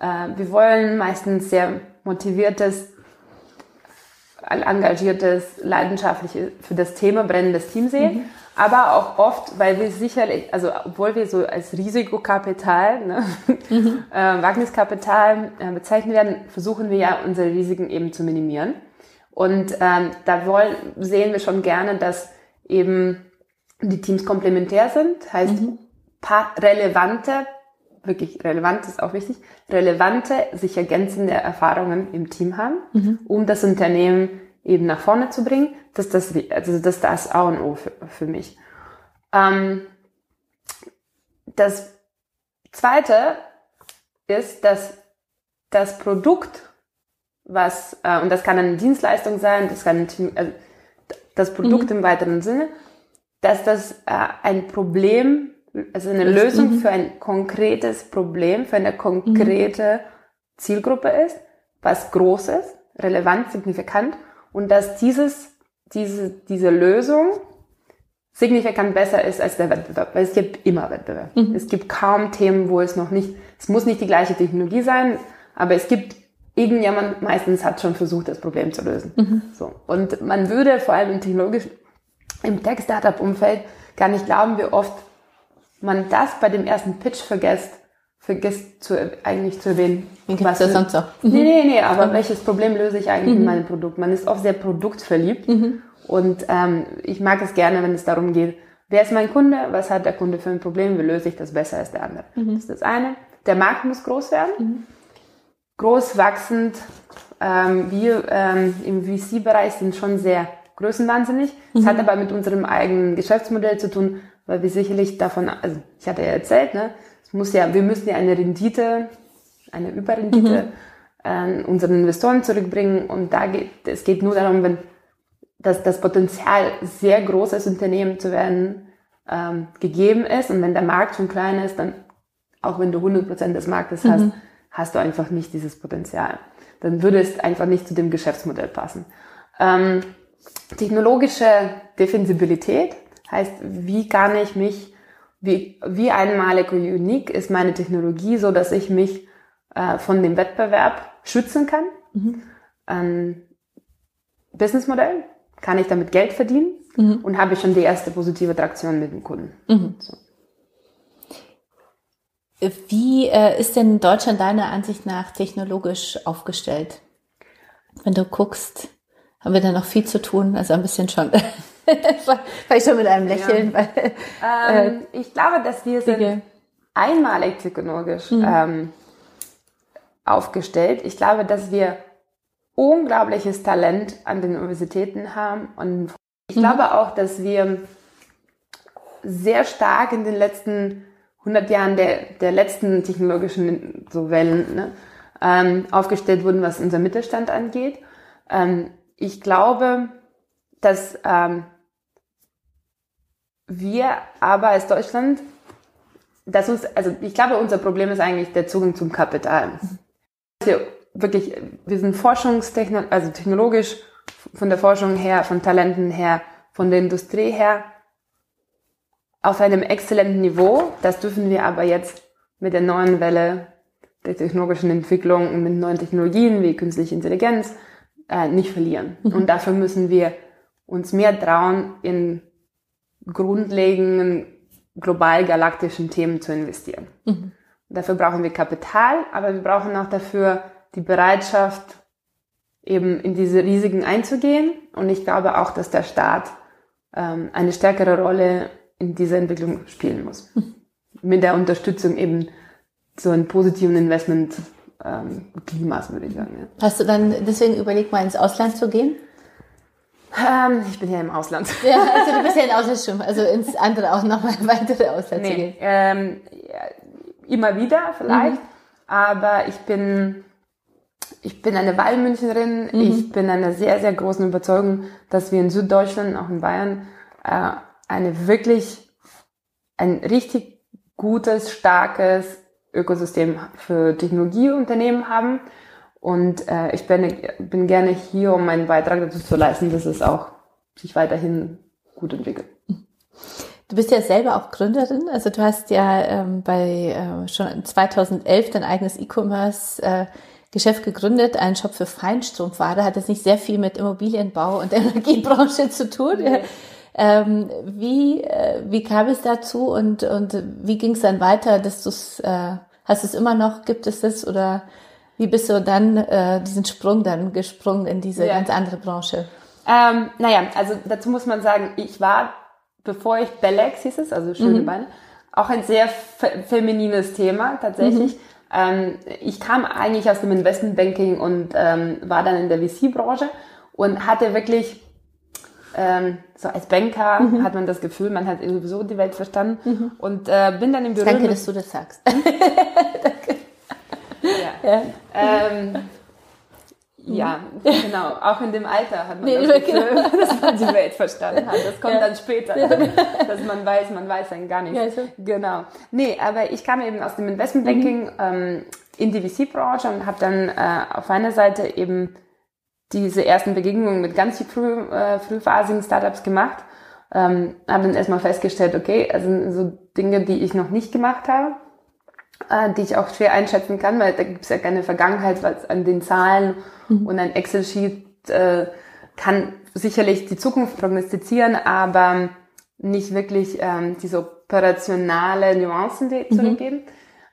Äh, wir wollen meistens sehr motiviertes, engagiertes, leidenschaftliches, für das Thema brennendes Team sehen. Mhm aber auch oft, weil wir sicherlich, also obwohl wir so als Risikokapital, ne, mhm. äh, Wagniskapital äh, bezeichnet werden, versuchen wir ja unsere Risiken eben zu minimieren. Und ähm, da wollen, sehen wir schon gerne, dass eben die Teams komplementär sind, heißt mhm. relevante, wirklich relevant ist auch wichtig, relevante, sich ergänzende Erfahrungen im Team haben, mhm. um das Unternehmen eben nach vorne zu bringen. Das ist das, also das, ist das A und O für, für mich. Ähm, das zweite ist, dass das Produkt, was, äh, und das kann eine Dienstleistung sein, das kann also das Produkt mhm. im weiteren Sinne, dass das äh, ein Problem, also eine Lösung mhm. für ein konkretes Problem, für eine konkrete mhm. Zielgruppe ist, was groß ist, relevant, signifikant und dass dieses, diese, diese Lösung signifikant besser ist als der Wettbewerb, weil es gibt immer Wettbewerb. Mhm. Es gibt kaum Themen, wo es noch nicht, es muss nicht die gleiche Technologie sein, aber es gibt irgendjemand meistens hat schon versucht, das Problem zu lösen. Mhm. So. Und man würde vor allem im technologischen, im Tech-Startup-Umfeld gar nicht glauben, wie oft man das bei dem ersten Pitch vergisst, vergisst zu, eigentlich zu erwähnen. Wie was das sonst auch? Nee, nee, nee, aber mhm. welches Problem löse ich eigentlich mhm. in meinem Produkt? Man ist oft sehr produktverliebt mhm. und ähm, ich mag es gerne, wenn es darum geht, wer ist mein Kunde, was hat der Kunde für ein Problem, wie löse ich das besser als der andere. Mhm. Das ist das eine. Der Markt muss groß werden, mhm. groß wachsend. Ähm, wir ähm, im VC-Bereich sind schon sehr größenwahnsinnig. Mhm. hat aber mit unserem eigenen Geschäftsmodell zu tun, weil wir sicherlich davon, also ich hatte ja erzählt, ne, muss ja, wir müssen ja eine Rendite, eine Überrendite mhm. an unseren Investoren zurückbringen und da geht, es geht nur darum, wenn dass das Potenzial sehr großes Unternehmen zu werden ähm, gegeben ist und wenn der Markt schon klein ist, dann auch wenn du 100% des Marktes mhm. hast, hast du einfach nicht dieses Potenzial. Dann würde es einfach nicht zu dem Geschäftsmodell passen. Ähm, technologische Defensibilität heißt, wie kann ich mich wie, wie einmalig und unique ist meine Technologie, so dass ich mich äh, von dem Wettbewerb schützen kann. Mhm. Ähm, Businessmodell, kann ich damit Geld verdienen mhm. und habe ich schon die erste positive Traktion mit dem Kunden. Mhm. So. Wie äh, ist denn Deutschland deiner Ansicht nach technologisch aufgestellt? Wenn du guckst, haben wir da noch viel zu tun, also ein bisschen schon. Vielleicht schon mit einem Lächeln. Ja. Weil, ähm, äh, ich glaube, dass wir sind einmalig technologisch mhm. ähm, aufgestellt. Ich glaube, dass wir unglaubliches Talent an den Universitäten haben und ich mhm. glaube auch, dass wir sehr stark in den letzten 100 Jahren der, der letzten technologischen so Wellen ne, ähm, aufgestellt wurden, was unser Mittelstand angeht. Ähm, ich glaube, dass ähm, wir aber als Deutschland, dass uns, also ich glaube, unser Problem ist eigentlich der Zugang zum Kapital. Wir wirklich, wir sind forschungstechnologisch, also technologisch von der Forschung her, von Talenten her, von der Industrie her auf einem exzellenten Niveau. Das dürfen wir aber jetzt mit der neuen Welle der technologischen Entwicklung und mit neuen Technologien wie künstliche Intelligenz äh, nicht verlieren. Mhm. Und dafür müssen wir uns mehr trauen, in grundlegenden global galaktischen Themen zu investieren. Mhm. Dafür brauchen wir Kapital, aber wir brauchen auch dafür die Bereitschaft, eben in diese Risiken einzugehen. Und ich glaube auch, dass der Staat ähm, eine stärkere Rolle in dieser Entwicklung spielen muss. Mhm. Mit der Unterstützung eben so einen positiven Investment ähm, Klimas, würde ich sagen. Ja. Hast du dann deswegen überlegt, mal ins Ausland zu gehen? Ähm, ich bin ja im Ausland. Ja, also du bist ja in Ausland schon, also ins andere auch nochmal weitere Ausland nee, zu gehen. Ähm, ja, immer wieder vielleicht, mhm. aber ich bin ich bin eine Wahlmünchnerin. Mhm. Ich bin einer sehr, sehr großen Überzeugung, dass wir in Süddeutschland, auch in Bayern, äh, eine wirklich, ein richtig gutes, starkes Ökosystem für Technologieunternehmen haben. Und äh, ich bin, bin gerne hier, um meinen Beitrag dazu zu leisten, dass es auch sich weiterhin gut entwickelt. Du bist ja selber auch Gründerin, also du hast ja ähm, bei äh, schon 2011 dein eigenes E-Commerce äh, Geschäft gegründet, einen Shop für Feinstrumpfware, hat das nicht sehr viel mit Immobilienbau und Energiebranche zu tun. Nee. Ähm, wie, äh, wie kam es dazu und, und wie ging es dann weiter, dass du es, äh, hast du es immer noch, gibt es das oder wie bist du dann äh, diesen Sprung dann gesprungen in diese ja. ganz andere Branche? Ähm, naja, also dazu muss man sagen, ich war, bevor ich Bellex hieß es, also schöne mhm. Beine, auch ein sehr fe feminines Thema tatsächlich. Mhm. Ähm, ich kam eigentlich aus dem Investmentbanking und ähm, war dann in der VC-Branche und hatte wirklich ähm, so als Banker mhm. hat man das Gefühl, man hat sowieso die Welt verstanden mhm. und äh, bin dann im Büro. Danke, dass du das sagst. Danke. Ja. ja. Ähm, ja, genau. Auch in dem Alter hat man nee, das Gefühl, genau. dass man die Welt verstanden hat. Das kommt ja. dann später, dass man weiß, man weiß dann gar nichts. Ja, so. Genau. Nee, aber ich kam eben aus dem Investmentbanking mhm. ähm, in die VC-Branche und habe dann äh, auf einer Seite eben diese ersten Begegnungen mit ganz früh, äh, frühphasigen Startups gemacht. Ähm, habe dann erstmal festgestellt, okay, also so Dinge, die ich noch nicht gemacht habe äh, die ich auch schwer einschätzen kann, weil da gibt es ja keine Vergangenheit was an den Zahlen mhm. und ein Excel-Sheet äh, kann sicherlich die Zukunft prognostizieren, aber nicht wirklich ähm, diese operationale Nuancen die mhm. zurückgeben.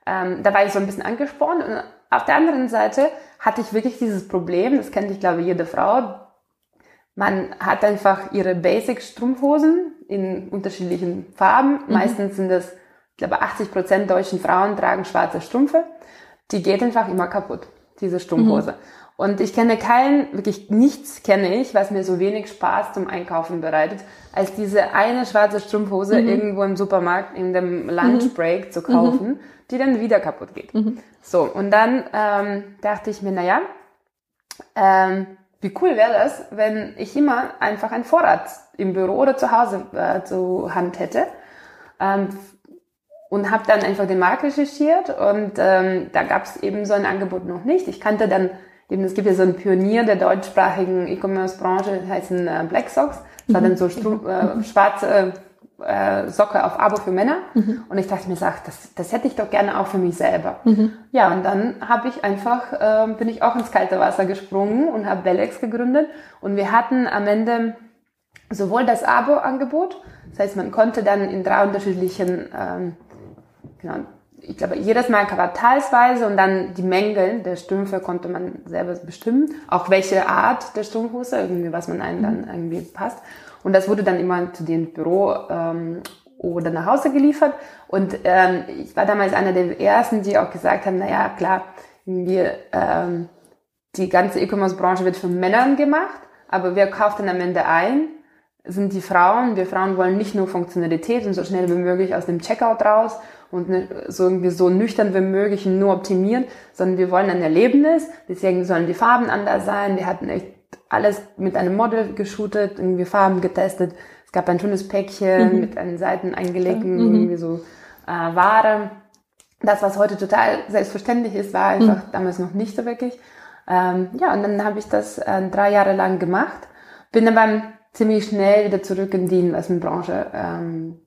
Ähm, da war ich so ein bisschen angespornt und auf der anderen Seite hatte ich wirklich dieses Problem, das kennt ich glaube jede Frau, man hat einfach ihre Basic-Strumpfhosen in unterschiedlichen Farben. Mhm. Meistens sind das ich glaube 80 Prozent deutschen Frauen tragen schwarze Strümpfe. Die geht einfach immer kaputt, diese Strumpfhose. Mhm. Und ich kenne keinen, wirklich nichts kenne ich, was mir so wenig Spaß zum Einkaufen bereitet, als diese eine schwarze Strumpfhose mhm. irgendwo im Supermarkt in dem Lunchbreak mhm. zu kaufen, mhm. die dann wieder kaputt geht. Mhm. So, und dann ähm, dachte ich mir, naja, ähm, wie cool wäre das, wenn ich immer einfach einen Vorrat im Büro oder zu Hause äh, zur Hand hätte, ähm, und habe dann einfach den Markt recherchiert und ähm, da gab es eben so ein Angebot noch nicht. Ich kannte dann eben, es gibt ja so einen Pionier der deutschsprachigen E-Commerce-Branche, heißen äh, Black Socks. Das war dann so Stru äh, schwarze äh, Socke auf Abo für Männer. Mhm. Und ich dachte mir, sag, das, das hätte ich doch gerne auch für mich selber. Mhm. Ja, und dann habe ich einfach, äh, bin ich auch ins kalte Wasser gesprungen und habe Bellex gegründet. Und wir hatten am Ende sowohl das Abo-Angebot, das heißt, man konnte dann in drei unterschiedlichen ähm, genau, ich glaube, jedes Mal quartalsweise und dann die Mängel der Strümpfe konnte man selber bestimmen. Auch welche Art der Strumpfhose, irgendwie, was man einem dann mhm. irgendwie passt. Und das wurde dann immer zu dem Büro ähm, oder nach Hause geliefert. Und ähm, ich war damals einer der ersten, die auch gesagt haben, na ja, klar, wir, ähm, die ganze E-Commerce-Branche wird von Männern gemacht, aber wer kauft dann am Ende ein? Sind die Frauen. Wir Frauen wollen nicht nur Funktionalität und so schnell wie möglich aus dem Checkout raus und so irgendwie so nüchtern wie möglich nur optimieren, sondern wir wollen ein Erlebnis. Deswegen sollen die Farben anders sein. Wir hatten echt alles mit einem Model geshootet, irgendwie Farben getestet. Es gab ein schönes Päckchen mhm. mit einen Seiten eingelegten, mhm. irgendwie so äh, Ware. Das, was heute total selbstverständlich ist, war einfach mhm. damals noch nicht so wirklich. Ähm, ja, und dann habe ich das äh, drei Jahre lang gemacht. Bin dann ziemlich schnell wieder zurück in die Investmentbranche ähm,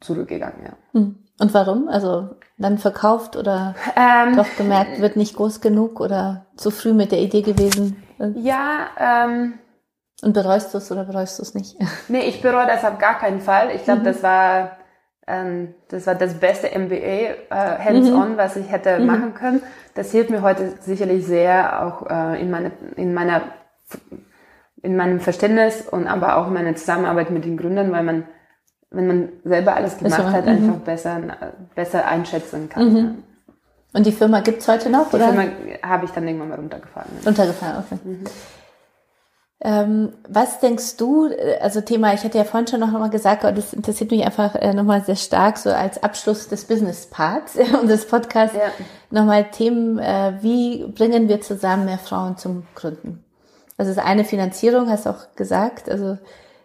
zurückgegangen, ja. Mhm. Und warum? Also dann verkauft oder ähm, doch gemerkt, wird nicht groß genug oder zu früh mit der Idee gewesen? Ja. Ähm, Und bereust du es oder bereust du es nicht? Nee, ich bereue das auf gar keinen Fall. Ich glaube, mhm. das war ähm, das war das beste MBA äh, hands-on, mhm. was ich hätte mhm. machen können. Das hilft mir heute sicherlich sehr auch äh, in, meine, in meiner in meinem Verständnis und aber auch in meiner Zusammenarbeit mit den Gründern, weil man wenn man selber alles gemacht so, hat, einfach mhm. besser, besser einschätzen kann. Mhm. Und die Firma gibt's heute noch? Die oder? Firma habe ich dann irgendwann mal runtergefahren. Runtergefahren, okay. Mhm. Ähm, was denkst du, also Thema, ich hatte ja vorhin schon noch mal gesagt, aber das interessiert mich einfach äh, nochmal sehr stark, so als Abschluss des Business-Parts unseres Podcasts, ja. nochmal Themen, äh, wie bringen wir zusammen mehr Frauen zum Gründen? Also das eine Finanzierung, hast du auch gesagt, also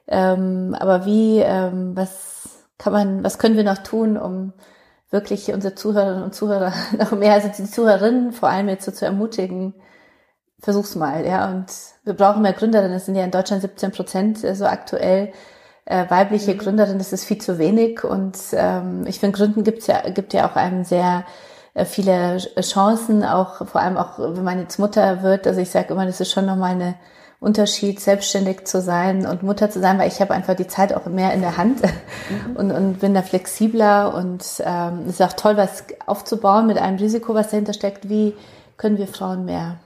ähm, aber wie, ähm, was kann man, was können wir noch tun, um wirklich unsere Zuhörerinnen und Zuhörer noch mehr, also die Zuhörerinnen vor allem jetzt so zu ermutigen, versuch's mal, ja. Und wir brauchen mehr Gründerinnen. Es sind ja in Deutschland 17 Prozent äh, so aktuell äh, weibliche mhm. Gründerinnen. Das ist viel zu wenig. Und ähm, ich finde, Gründen gibt's ja, gibt ja auch einem sehr äh, viele Chancen, auch vor allem auch, wenn man jetzt Mutter wird. Also ich sage immer, das ist schon nochmal eine Unterschied, selbstständig zu sein und Mutter zu sein, weil ich habe einfach die Zeit auch mehr in der Hand mhm. und, und bin da flexibler und ähm, ist auch toll, was aufzubauen mit einem Risiko, was dahinter steckt. Wie können wir Frauen mehr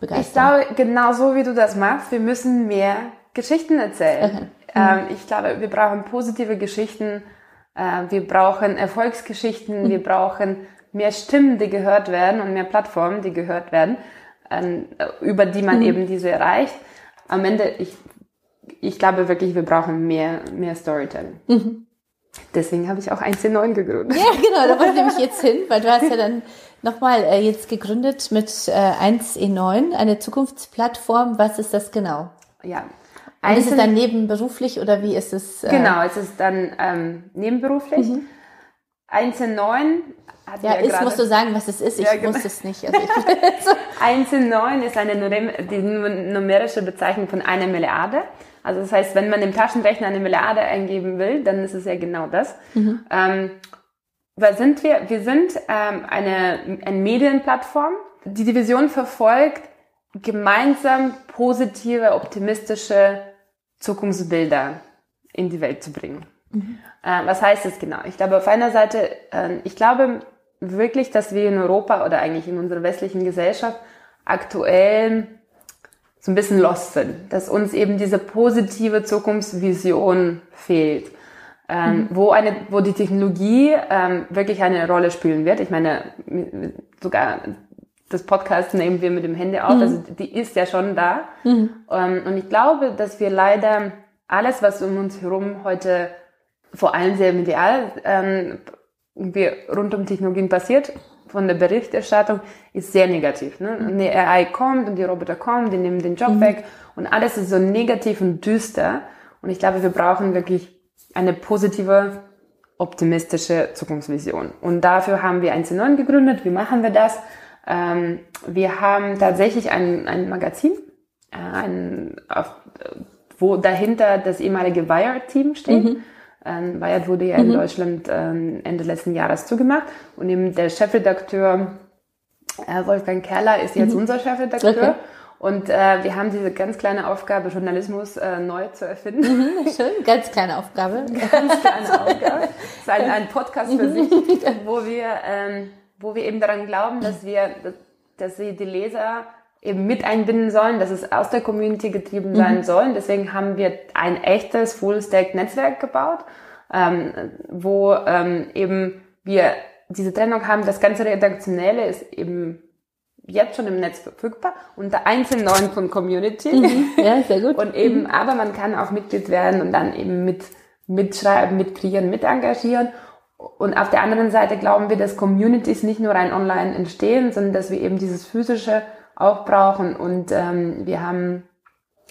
begeistern? Ich glaube, genau so wie du das machst, wir müssen mehr Geschichten erzählen. Okay. Mhm. Ähm, ich glaube, wir brauchen positive Geschichten, äh, wir brauchen Erfolgsgeschichten, mhm. wir brauchen mehr Stimmen, die gehört werden und mehr Plattformen, die gehört werden, äh, über die man mhm. eben diese erreicht am Ende, ich, ich glaube wirklich, wir brauchen mehr, mehr Storytelling. Mhm. Deswegen habe ich auch 1C9 gegründet. Ja, genau, da wollte ich nämlich jetzt hin, weil du hast ja dann nochmal äh, jetzt gegründet mit äh, 1E9, eine Zukunftsplattform. Was ist das genau? Ja. Und ist es dann nebenberuflich oder wie ist es? Äh genau, es ist dann ähm, nebenberuflich. Mhm. 1.9 hat ja, ist, musst du sagen, was es ist. Ich ja, genau. wusste es nicht. Also 1 in 9 ist eine die numerische Bezeichnung von einer Milliarde. Also das heißt, wenn man im Taschenrechner eine Milliarde eingeben will, dann ist es ja genau das. Mhm. Ähm, was sind wir? Wir sind ähm, eine, eine Medienplattform. Die Division verfolgt, gemeinsam positive, optimistische Zukunftsbilder in die Welt zu bringen. Mhm. Äh, was heißt das genau? Ich glaube, auf einer Seite, äh, ich glaube, wirklich, dass wir in Europa oder eigentlich in unserer westlichen Gesellschaft aktuell so ein bisschen lost sind, dass uns eben diese positive Zukunftsvision fehlt, ähm, mhm. wo eine, wo die Technologie ähm, wirklich eine Rolle spielen wird. Ich meine, sogar das Podcast nehmen wir mit dem Handy auf, mhm. also die ist ja schon da. Mhm. Ähm, und ich glaube, dass wir leider alles, was um uns herum heute vor allem sehr medial ähm, wie rund um Technologien passiert, von der Berichterstattung, ist sehr negativ. Ne? Mhm. Eine AI kommt und die Roboter kommen, die nehmen den Job mhm. weg und alles ist so negativ und düster. Und ich glaube, wir brauchen wirklich eine positive, optimistische Zukunftsvision. Und dafür haben wir 1 9 gegründet. Wie machen wir das? Ähm, wir haben tatsächlich ein, ein Magazin, äh, ein, auf, wo dahinter das ehemalige Wired-Team steht. Mhm ähm, Wired wurde ja mhm. in Deutschland ähm, Ende letzten Jahres zugemacht und eben der Chefredakteur äh, Wolfgang Kerler ist jetzt mhm. unser Chefredakteur. Okay. Und äh, wir haben diese ganz kleine Aufgabe, Journalismus äh, neu zu erfinden. Mhm, schön, ganz kleine Aufgabe. ganz kleine Aufgabe. Das ist ein, ein Podcast für sich, wo wir, ähm, wo wir eben daran glauben, dass wir, dass sie die Leser eben mit einbinden sollen, dass es aus der Community getrieben sein mhm. soll. Deswegen haben wir ein echtes Full-Stack-Netzwerk gebaut, ähm, wo ähm, eben wir diese Trennung haben. Das ganze Redaktionelle ist eben jetzt schon im Netz verfügbar unter 1.9 von Community. Mhm. Ja, sehr gut. und eben, mhm. aber man kann auch Mitglied werden und dann eben mit mitschreiben, mitkreieren, mit engagieren. Und auf der anderen Seite glauben wir, dass Communities nicht nur rein online entstehen, sondern dass wir eben dieses physische auch brauchen. Und ähm, wir haben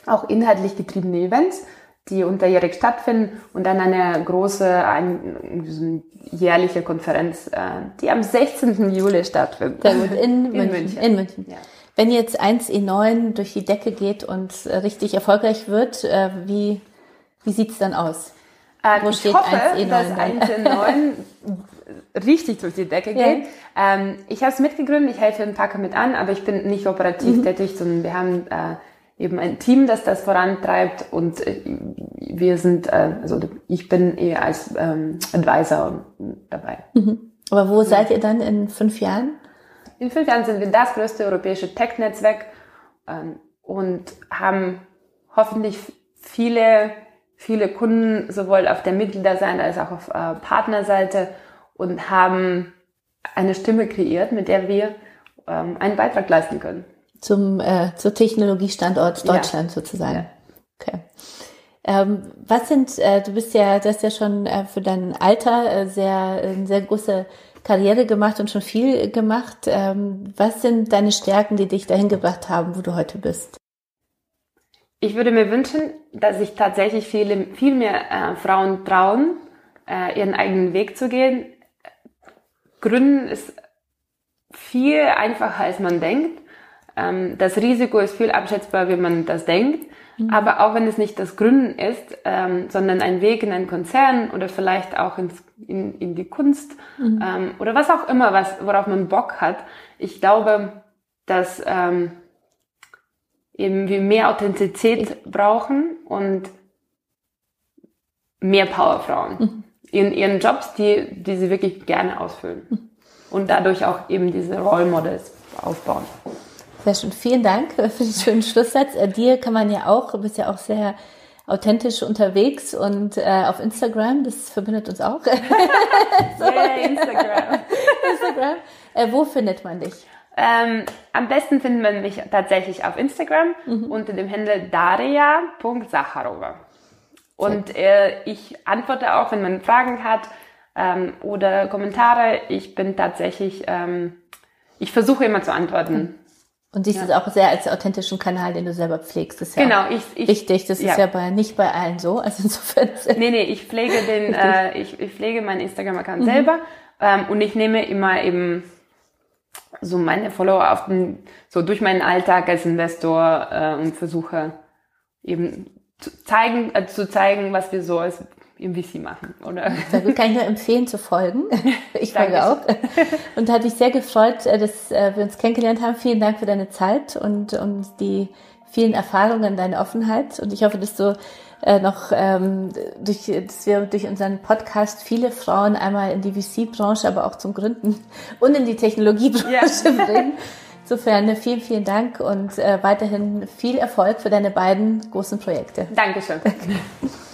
auch inhaltlich getriebene Events, die unterjährig stattfinden und dann eine große ein, jährliche Konferenz, äh, die am 16. Juli stattfindet. Sehr gut, in, in München. München. In München. Ja. Wenn jetzt 1E9 durch die Decke geht und äh, richtig erfolgreich wird, äh, wie, wie sieht's dann aus? Äh, Wo ich steht hoffe, 1E9 dass 1E9 richtig durch die Decke geht. Ja. Ähm, ich habe es mitgegründet, ich helfe im Packer mit an, aber ich bin nicht operativ mhm. tätig, sondern wir haben äh, eben ein Team, das das vorantreibt und äh, wir sind, äh, also ich bin eher als ähm, Advisor dabei. Mhm. Aber wo ja. seid ihr dann in fünf Jahren? In fünf Jahren sind wir das größte europäische Tech-Netzwerk ähm, und haben hoffentlich viele, viele Kunden sowohl auf der Mitgliederseite als auch auf äh, Partnerseite und haben eine Stimme kreiert, mit der wir ähm, einen Beitrag leisten können zum äh, zur Technologiestandort Deutschland ja. sozusagen. Ja. Okay. Ähm, was sind, äh, du bist ja, du hast ja schon äh, für dein Alter äh, sehr, äh, sehr große Karriere gemacht und schon viel gemacht. Ähm, was sind deine Stärken, die dich dahin gebracht haben, wo du heute bist? Ich würde mir wünschen, dass sich tatsächlich viele, viel mehr äh, Frauen trauen, äh, ihren eigenen Weg zu gehen. Gründen ist viel einfacher, als man denkt. Ähm, das Risiko ist viel abschätzbar, wie man das denkt. Mhm. Aber auch wenn es nicht das Gründen ist, ähm, sondern ein Weg in einen Konzern oder vielleicht auch ins, in, in die Kunst mhm. ähm, oder was auch immer, was, worauf man Bock hat. Ich glaube, dass ähm, eben wir mehr Authentizität brauchen und mehr Powerfrauen mhm. in ihren Jobs, die, die sie wirklich gerne ausfüllen. Mhm. Und dadurch auch eben diese Role Models aufbauen. Sehr schön. Vielen Dank für den schönen Schlusssatz. Äh, dir kann man ja auch, du bist ja auch sehr authentisch unterwegs und äh, auf Instagram, das verbindet uns auch. so. yeah, Instagram. Instagram. Äh, wo findet man dich? Ähm, am besten findet man mich tatsächlich auf Instagram mhm. unter dem Handel daria.sacharova. Und äh, ich antworte auch, wenn man Fragen hat ähm, oder Kommentare. Ich bin tatsächlich, ähm, ich versuche immer zu antworten. Mhm. Und siehst ja. es auch sehr als authentischen Kanal, den du selber pflegst. Das ist genau, ja ich, ich, wichtig. Das ja. ist ja bei, nicht bei allen so. Also insofern. Nee, nee, ich pflege den, äh, ich, ich pflege meinen Instagram-Account mhm. selber ähm, und ich nehme immer eben so meine Follower auf den, so durch meinen Alltag als Investor äh, und versuche eben zu zeigen, äh, zu zeigen, was wir so als im VC machen, oder? Da kann ich nur empfehlen zu folgen. Ich folge auch. Und hat mich sehr gefreut, äh, dass äh, wir uns kennengelernt haben. Vielen Dank für deine Zeit und, und die vielen Erfahrungen, deine Offenheit. Und ich hoffe, dass du äh, noch ähm, durch, dass wir durch unseren Podcast viele Frauen einmal in die VC-Branche, aber auch zum Gründen und in die Technologiebranche ja. bringen. Insofern vielen, vielen Dank und äh, weiterhin viel Erfolg für deine beiden großen Projekte. Dankeschön.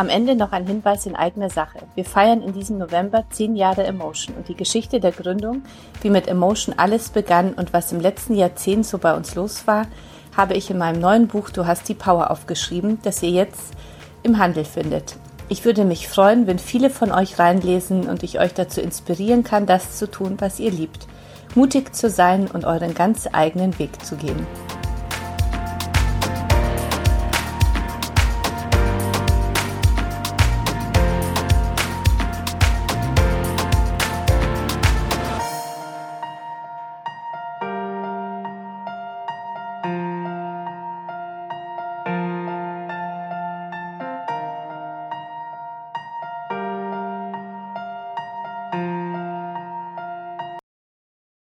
Am Ende noch ein Hinweis in eigener Sache. Wir feiern in diesem November zehn Jahre Emotion und die Geschichte der Gründung, wie mit Emotion alles begann und was im letzten Jahrzehnt so bei uns los war, habe ich in meinem neuen Buch Du hast die Power aufgeschrieben, das ihr jetzt im Handel findet. Ich würde mich freuen, wenn viele von euch reinlesen und ich euch dazu inspirieren kann, das zu tun, was ihr liebt. Mutig zu sein und euren ganz eigenen Weg zu gehen.